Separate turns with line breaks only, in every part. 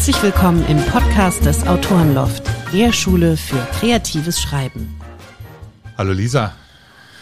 Herzlich willkommen im Podcast des Autorenloft, der Schule für kreatives Schreiben.
Hallo Lisa.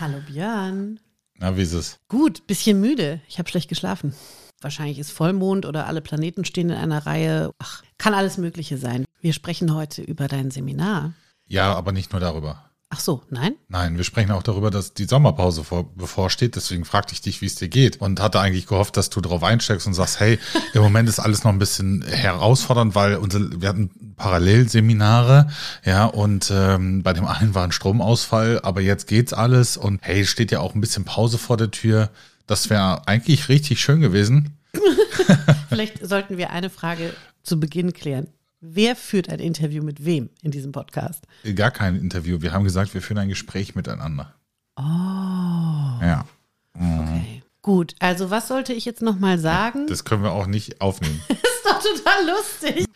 Hallo Björn.
Na, wie ist es?
Gut, bisschen müde. Ich habe schlecht geschlafen. Wahrscheinlich ist Vollmond oder alle Planeten stehen in einer Reihe. Ach, kann alles Mögliche sein. Wir sprechen heute über dein Seminar.
Ja, aber nicht nur darüber.
Ach so, nein?
Nein, wir sprechen auch darüber, dass die Sommerpause vor, bevorsteht. Deswegen fragte ich dich, wie es dir geht. Und hatte eigentlich gehofft, dass du darauf einsteckst und sagst, hey, im Moment ist alles noch ein bisschen herausfordernd, weil unsere, wir hatten Parallelseminare, ja, und ähm, bei dem einen war ein Stromausfall, aber jetzt geht's alles und hey, steht ja auch ein bisschen Pause vor der Tür. Das wäre eigentlich richtig schön gewesen.
Vielleicht sollten wir eine Frage zu Beginn klären. Wer führt ein Interview mit wem in diesem Podcast?
Gar kein Interview. Wir haben gesagt, wir führen ein Gespräch miteinander.
Oh.
Ja.
Okay. Gut, also was sollte ich jetzt nochmal sagen?
Das können wir auch nicht aufnehmen.
Das ist doch total lustig.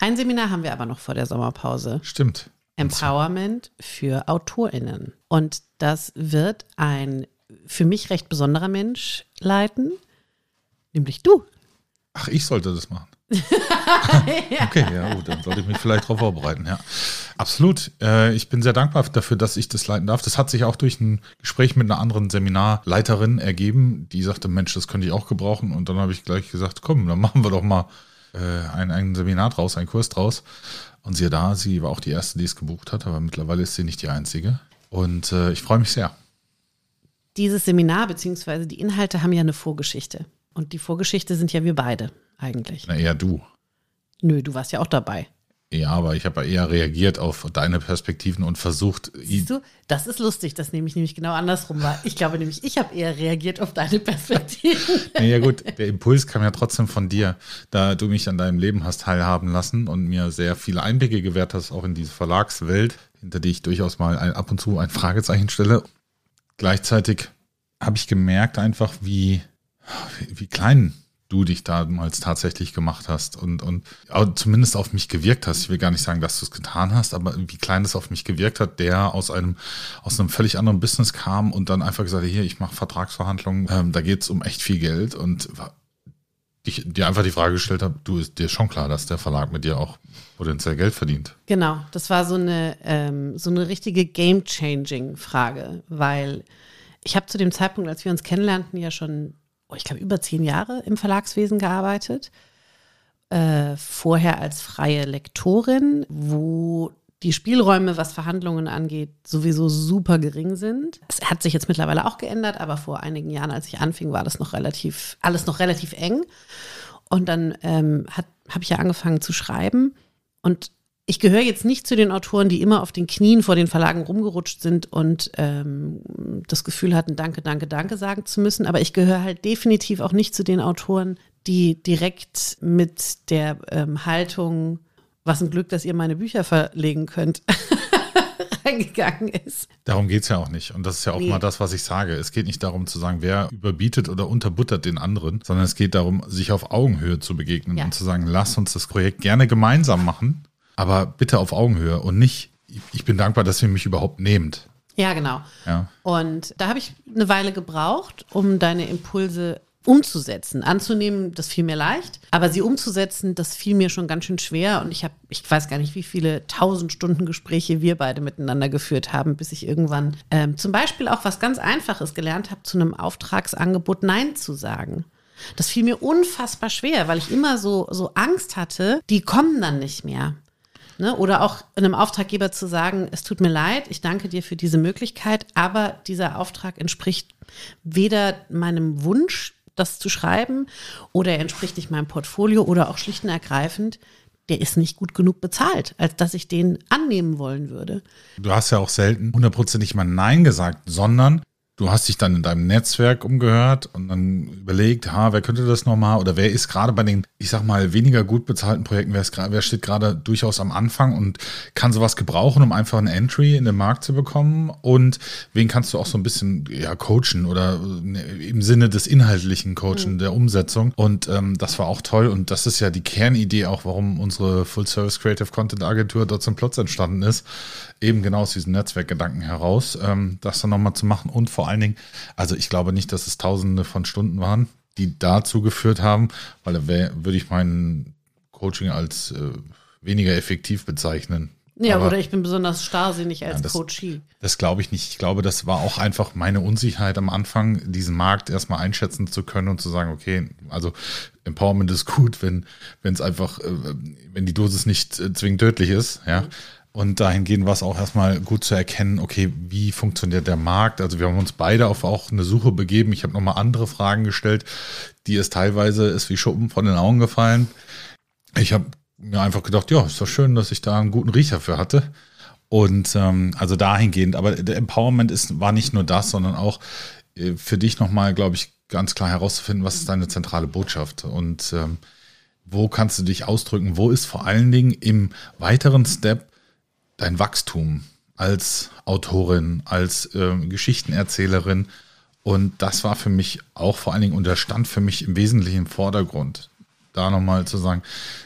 Ein Seminar haben wir aber noch vor der Sommerpause.
Stimmt.
Empowerment für AutorInnen. Und das wird ein für mich recht besonderer Mensch leiten, nämlich du.
Ach, ich sollte das machen. Okay, ja gut, dann sollte ich mich vielleicht darauf vorbereiten, ja. Absolut. Äh, ich bin sehr dankbar dafür, dass ich das leiten darf. Das hat sich auch durch ein Gespräch mit einer anderen Seminarleiterin ergeben, die sagte, Mensch, das könnte ich auch gebrauchen. Und dann habe ich gleich gesagt, komm, dann machen wir doch mal äh, ein, ein Seminar draus, einen Kurs draus. Und siehe da, sie war auch die erste, die es gebucht hat, aber mittlerweile ist sie nicht die einzige. Und äh, ich freue mich sehr.
Dieses Seminar bzw. die Inhalte haben ja eine Vorgeschichte. Und die Vorgeschichte sind ja wir beide eigentlich.
Na, eher du.
Nö, du warst ja auch dabei.
Ja, aber ich habe ja eher reagiert auf deine Perspektiven und versucht,
Siehst du, das ist lustig, dass nämlich nämlich genau andersrum war. Ich glaube nämlich, ich habe eher reagiert auf deine Perspektiven.
Ja, gut, der Impuls kam ja trotzdem von dir, da du mich an deinem Leben hast teilhaben lassen und mir sehr viele Einblicke gewährt hast, auch in diese Verlagswelt, hinter die ich durchaus mal ein, ab und zu ein Fragezeichen stelle. Gleichzeitig habe ich gemerkt einfach, wie, wie klein du dich damals tatsächlich gemacht hast und, und zumindest auf mich gewirkt hast. Ich will gar nicht sagen, dass du es getan hast, aber wie klein es auf mich gewirkt hat, der aus einem, aus einem völlig anderen Business kam und dann einfach gesagt hat, hier, ich mache Vertragsverhandlungen, ähm, da geht es um echt viel Geld und ich dir einfach die Frage gestellt habe, du ist dir schon klar, dass der Verlag mit dir auch potenziell Geld verdient.
Genau, das war so eine, ähm, so eine richtige Game-Changing-Frage, weil ich habe zu dem Zeitpunkt, als wir uns kennenlernten, ja schon oh, ich glaube, über zehn Jahre im Verlagswesen gearbeitet. Äh, vorher als freie Lektorin, wo die Spielräume, was Verhandlungen angeht, sowieso super gering sind. Es hat sich jetzt mittlerweile auch geändert, aber vor einigen Jahren, als ich anfing, war das noch relativ, alles noch relativ eng. Und dann ähm, habe ich ja angefangen zu schreiben. Und ich gehöre jetzt nicht zu den Autoren, die immer auf den Knien vor den Verlagen rumgerutscht sind und ähm, das Gefühl hatten, danke, danke, danke sagen zu müssen. Aber ich gehöre halt definitiv auch nicht zu den Autoren, die direkt mit der ähm, Haltung, was ein Glück, dass ihr meine Bücher verlegen könnt, reingegangen ist.
Darum geht es ja auch nicht. Und das ist ja auch nee. mal das, was ich sage. Es geht nicht darum zu sagen, wer überbietet oder unterbuttert den anderen, sondern es geht darum, sich auf Augenhöhe zu begegnen ja. und zu sagen, lass uns das Projekt gerne gemeinsam machen aber bitte auf Augenhöhe und nicht, ich bin dankbar, dass ihr mich überhaupt nehmt.
Ja, genau.
Ja.
Und da habe ich eine Weile gebraucht, um deine Impulse umzusetzen. Anzunehmen, das fiel mir leicht, aber sie umzusetzen, das fiel mir schon ganz schön schwer. Und ich habe, ich weiß gar nicht, wie viele tausend Stunden Gespräche wir beide miteinander geführt haben, bis ich irgendwann ähm, zum Beispiel auch was ganz Einfaches gelernt habe, zu einem Auftragsangebot Nein zu sagen. Das fiel mir unfassbar schwer, weil ich immer so, so Angst hatte, die kommen dann nicht mehr. Ne? Oder auch einem Auftraggeber zu sagen, es tut mir leid, ich danke dir für diese Möglichkeit, aber dieser Auftrag entspricht weder meinem Wunsch, das zu schreiben, oder er entspricht nicht meinem Portfolio oder auch schlicht und ergreifend, der ist nicht gut genug bezahlt, als dass ich den annehmen wollen würde.
Du hast ja auch selten hundertprozentig mal Nein gesagt, sondern Du hast dich dann in deinem Netzwerk umgehört und dann überlegt, ha, wer könnte das nochmal oder wer ist gerade bei den, ich sag mal, weniger gut bezahlten Projekten, wer, ist, wer steht gerade durchaus am Anfang und kann sowas gebrauchen, um einfach ein Entry in den Markt zu bekommen? Und wen kannst du auch so ein bisschen ja, coachen oder äh, im Sinne des inhaltlichen Coachen, mhm. der Umsetzung? Und ähm, das war auch toll. Und das ist ja die Kernidee auch, warum unsere Full Service Creative Content Agentur dort zum Plotz entstanden ist, eben genau aus diesem Netzwerkgedanken heraus, ähm, das dann nochmal zu machen und vor allen Dingen, also ich glaube nicht, dass es tausende von Stunden waren, die dazu geführt haben, weil da würde ich meinen Coaching als äh, weniger effektiv bezeichnen.
Ja, Aber, oder ich bin besonders starrsinnig als
ja, das,
Coachie.
Das glaube ich nicht. Ich glaube, das war auch einfach meine Unsicherheit am Anfang, diesen Markt erstmal einschätzen zu können und zu sagen, okay, also Empowerment ist gut, wenn wenn es einfach, äh, wenn die Dosis nicht äh, zwingend tödlich ist, ja. Mhm. Und dahingehend war es auch erstmal gut zu erkennen, okay, wie funktioniert der Markt? Also wir haben uns beide auf auch eine Suche begeben. Ich habe nochmal andere Fragen gestellt, die es teilweise ist wie Schuppen von den Augen gefallen. Ich habe mir einfach gedacht, ja, ist doch schön, dass ich da einen guten Riecher für hatte. Und ähm, also dahingehend, aber der Empowerment ist, war nicht nur das, sondern auch äh, für dich nochmal, glaube ich, ganz klar herauszufinden, was ist deine zentrale Botschaft und ähm, wo kannst du dich ausdrücken, wo ist vor allen Dingen im weiteren Step dein Wachstum als Autorin, als äh, Geschichtenerzählerin. Und das war für mich auch vor allen Dingen, und das stand für mich im Wesentlichen im Vordergrund da nochmal zu sagen,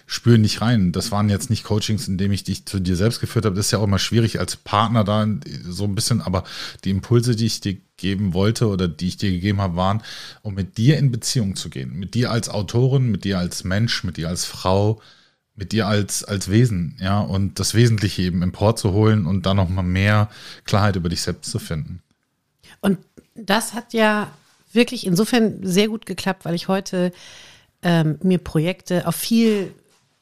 spür nicht rein. Das waren jetzt nicht Coachings, in dem ich dich zu dir selbst geführt habe. Das ist ja auch immer schwierig als Partner da so ein bisschen, aber die Impulse, die ich dir geben wollte oder die ich dir gegeben habe, waren, um mit dir in Beziehung zu gehen. Mit dir als Autorin, mit dir als Mensch, mit dir als Frau, mit dir als, als Wesen, ja, und das Wesentliche eben emporzuholen und dann nochmal mehr Klarheit über dich selbst zu finden.
Und das hat ja wirklich insofern sehr gut geklappt, weil ich heute ähm, mir Projekte auf viel,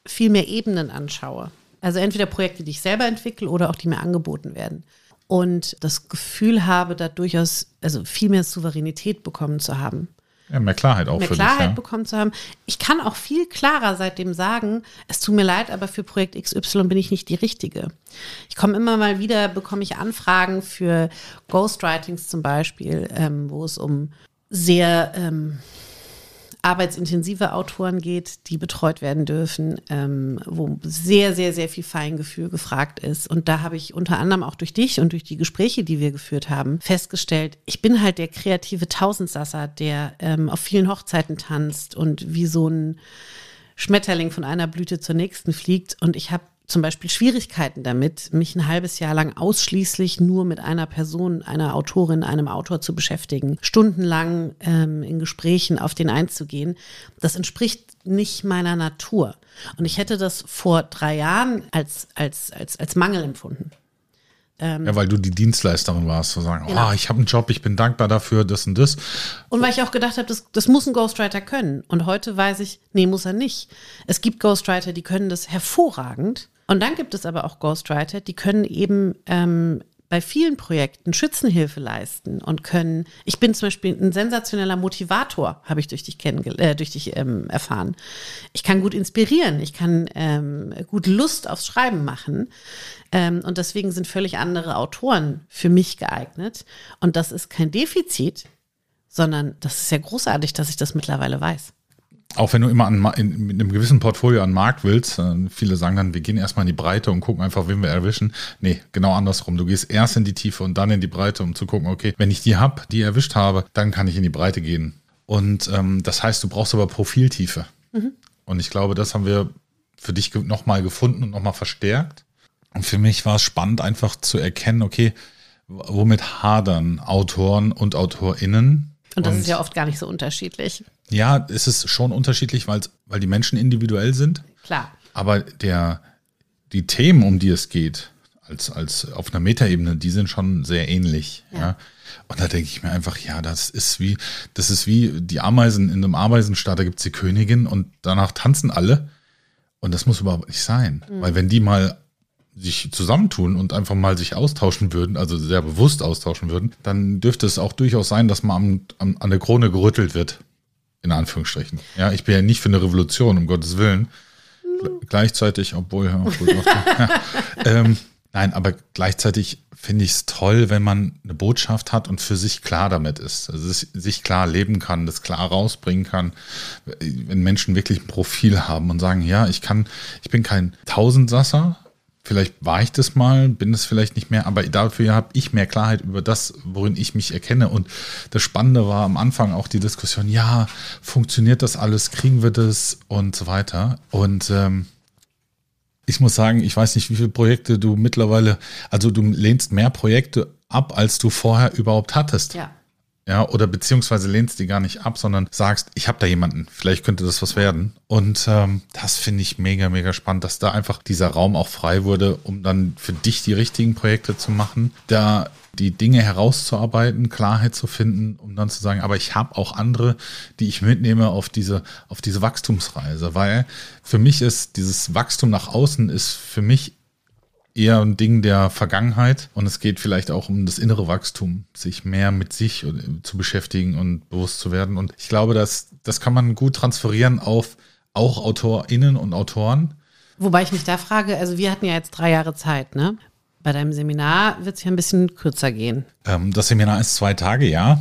viel mehr Ebenen anschaue. Also entweder Projekte, die ich selber entwickle oder auch die mir angeboten werden. Und das Gefühl habe, da durchaus also viel mehr Souveränität bekommen zu haben.
Ja, mehr Klarheit auch
mehr
für
Klarheit
dich, ja.
bekommen zu haben. Ich kann auch viel klarer seitdem sagen, es tut mir leid, aber für Projekt XY bin ich nicht die Richtige. Ich komme immer mal wieder, bekomme ich Anfragen für Ghostwritings zum Beispiel, ähm, wo es um sehr ähm, arbeitsintensive Autoren geht, die betreut werden dürfen, ähm, wo sehr, sehr, sehr viel Feingefühl gefragt ist. Und da habe ich unter anderem auch durch dich und durch die Gespräche, die wir geführt haben, festgestellt, ich bin halt der kreative Tausendsasser, der ähm, auf vielen Hochzeiten tanzt und wie so ein Schmetterling von einer Blüte zur nächsten fliegt. Und ich habe zum Beispiel Schwierigkeiten damit, mich ein halbes Jahr lang ausschließlich nur mit einer Person, einer Autorin, einem Autor zu beschäftigen, stundenlang ähm, in Gesprächen auf den einzugehen. Das entspricht nicht meiner Natur. Und ich hätte das vor drei Jahren als, als, als, als Mangel empfunden.
Ähm, ja, weil du die Dienstleisterin warst, zu sagen, genau. oh, ich habe einen Job, ich bin dankbar dafür, das und das.
Und weil ich auch gedacht habe, das, das muss ein Ghostwriter können. Und heute weiß ich, nee, muss er nicht. Es gibt Ghostwriter, die können das hervorragend. Und dann gibt es aber auch Ghostwriter, die können eben ähm, bei vielen Projekten Schützenhilfe leisten und können, ich bin zum Beispiel ein sensationeller Motivator, habe ich durch dich, äh, durch dich ähm, erfahren. Ich kann gut inspirieren, ich kann ähm, gut Lust aufs Schreiben machen. Ähm, und deswegen sind völlig andere Autoren für mich geeignet. Und das ist kein Defizit, sondern das ist ja großartig, dass ich das mittlerweile weiß
auch wenn du immer an, in, mit einem gewissen Portfolio an den Markt willst, äh, viele sagen dann, wir gehen erstmal in die Breite und gucken einfach, wen wir erwischen. Nee, genau andersrum. Du gehst erst in die Tiefe und dann in die Breite, um zu gucken, okay, wenn ich die hab, die erwischt habe, dann kann ich in die Breite gehen. Und ähm, das heißt, du brauchst aber Profiltiefe. Mhm. Und ich glaube, das haben wir für dich nochmal gefunden und nochmal verstärkt. Und für mich war es spannend, einfach zu erkennen, okay, womit hadern Autoren und AutorInnen
und das und ist ja oft gar nicht so unterschiedlich.
Ja, es ist schon unterschiedlich, weil, weil die Menschen individuell sind.
Klar.
Aber der, die Themen, um die es geht, als, als auf einer Metaebene, die sind schon sehr ähnlich. Ja. ja. Und da denke ich mir einfach, ja, das ist wie, das ist wie die Ameisen in einem Ameisenstaat, da gibt es die Königin und danach tanzen alle. Und das muss überhaupt nicht sein. Mhm. Weil wenn die mal sich zusammentun und einfach mal sich austauschen würden, also sehr bewusst austauschen würden, dann dürfte es auch durchaus sein, dass man am, am, an der Krone gerüttelt wird. In Anführungsstrichen. Ja, ich bin ja nicht für eine Revolution, um Gottes Willen. Gleichzeitig, obwohl, ja, gut, ja, ähm, nein, aber gleichzeitig finde ich es toll, wenn man eine Botschaft hat und für sich klar damit ist. Also sich klar leben kann, das klar rausbringen kann. Wenn Menschen wirklich ein Profil haben und sagen, ja, ich kann, ich bin kein Tausendsasser, Vielleicht war ich das mal, bin es vielleicht nicht mehr, aber dafür habe ich mehr Klarheit über das, worin ich mich erkenne. Und das Spannende war am Anfang auch die Diskussion, ja, funktioniert das alles, kriegen wir das und so weiter. Und ähm, ich muss sagen, ich weiß nicht, wie viele Projekte du mittlerweile, also du lehnst mehr Projekte ab, als du vorher überhaupt hattest.
Ja.
Ja, oder beziehungsweise lehnst die gar nicht ab, sondern sagst, ich habe da jemanden, vielleicht könnte das was werden. Und ähm, das finde ich mega, mega spannend, dass da einfach dieser Raum auch frei wurde, um dann für dich die richtigen Projekte zu machen, da die Dinge herauszuarbeiten, Klarheit zu finden, um dann zu sagen, aber ich habe auch andere, die ich mitnehme auf diese, auf diese Wachstumsreise, weil für mich ist dieses Wachstum nach außen ist für mich eher ein Ding der Vergangenheit und es geht vielleicht auch um das innere Wachstum, sich mehr mit sich zu beschäftigen und bewusst zu werden. Und ich glaube, dass das kann man gut transferieren auf auch AutorInnen und Autoren.
Wobei ich mich da frage, also wir hatten ja jetzt drei Jahre Zeit, ne? Bei deinem Seminar wird es ja ein bisschen kürzer gehen.
Ähm, das Seminar ist zwei Tage, ja.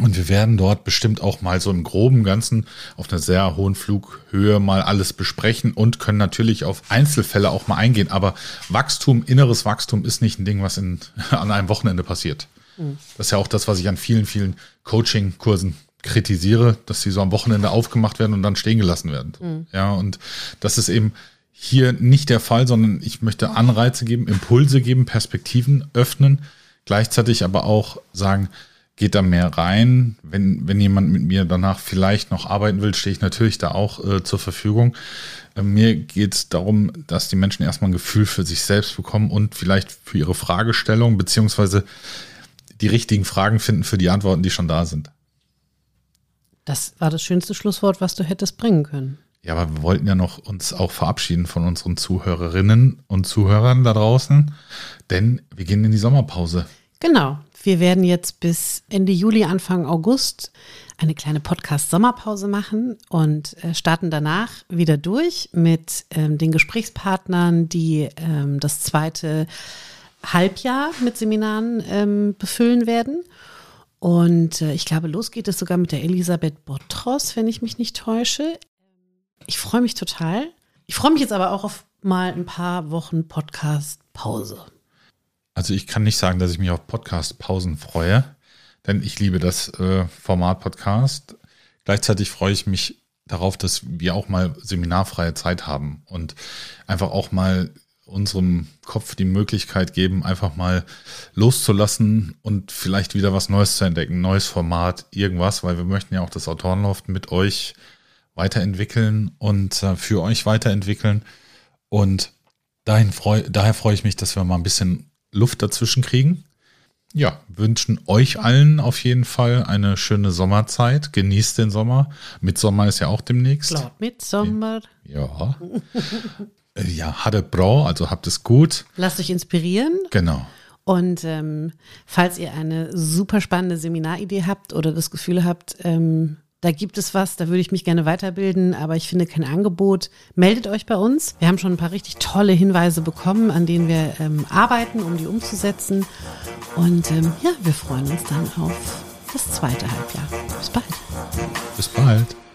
Und wir werden dort bestimmt auch mal so im groben Ganzen auf einer sehr hohen Flughöhe mal alles besprechen und können natürlich auf Einzelfälle auch mal eingehen. Aber Wachstum, inneres Wachstum ist nicht ein Ding, was in, an einem Wochenende passiert. Mhm. Das ist ja auch das, was ich an vielen, vielen Coaching-Kursen kritisiere, dass sie so am Wochenende aufgemacht werden und dann stehen gelassen werden. Mhm. Ja, und das ist eben hier nicht der Fall, sondern ich möchte Anreize geben, Impulse geben, Perspektiven öffnen, gleichzeitig aber auch sagen, geht da mehr rein. Wenn, wenn jemand mit mir danach vielleicht noch arbeiten will, stehe ich natürlich da auch äh, zur Verfügung. Äh, mir geht es darum, dass die Menschen erstmal ein Gefühl für sich selbst bekommen und vielleicht für ihre Fragestellung, beziehungsweise die richtigen Fragen finden für die Antworten, die schon da sind.
Das war das schönste Schlusswort, was du hättest bringen können.
Ja, aber wir wollten ja noch uns auch verabschieden von unseren Zuhörerinnen und Zuhörern da draußen, denn wir gehen in die Sommerpause.
Genau. Wir werden jetzt bis Ende Juli, Anfang August eine kleine Podcast-Sommerpause machen und äh, starten danach wieder durch mit ähm, den Gesprächspartnern, die ähm, das zweite Halbjahr mit Seminaren ähm, befüllen werden. Und äh, ich glaube, los geht es sogar mit der Elisabeth Bottros, wenn ich mich nicht täusche. Ich freue mich total. Ich freue mich jetzt aber auch auf mal ein paar Wochen Podcast-Pause.
Also ich kann nicht sagen, dass ich mich auf Podcast-Pausen freue, denn ich liebe das äh, Format Podcast. Gleichzeitig freue ich mich darauf, dass wir auch mal seminarfreie Zeit haben und einfach auch mal unserem Kopf die Möglichkeit geben, einfach mal loszulassen und vielleicht wieder was Neues zu entdecken, neues Format, irgendwas, weil wir möchten ja auch das Autorenloft mit euch weiterentwickeln und äh, für euch weiterentwickeln. Und dahin freu, daher freue ich mich, dass wir mal ein bisschen Luft dazwischen kriegen. Ja, wünschen euch allen auf jeden Fall eine schöne Sommerzeit. Genießt den Sommer. Mitsommer ist ja auch demnächst. Klar,
Mitsommer.
Ja. Äh, ja, hatte Brau, also habt es gut.
Lasst euch inspirieren.
Genau.
Und ähm, falls ihr eine super spannende Seminaridee habt oder das Gefühl habt, ähm, da gibt es was, da würde ich mich gerne weiterbilden, aber ich finde kein Angebot. Meldet euch bei uns. Wir haben schon ein paar richtig tolle Hinweise bekommen, an denen wir ähm, arbeiten, um die umzusetzen. Und ähm, ja, wir freuen uns dann auf das zweite Halbjahr. Bis bald.
Bis bald.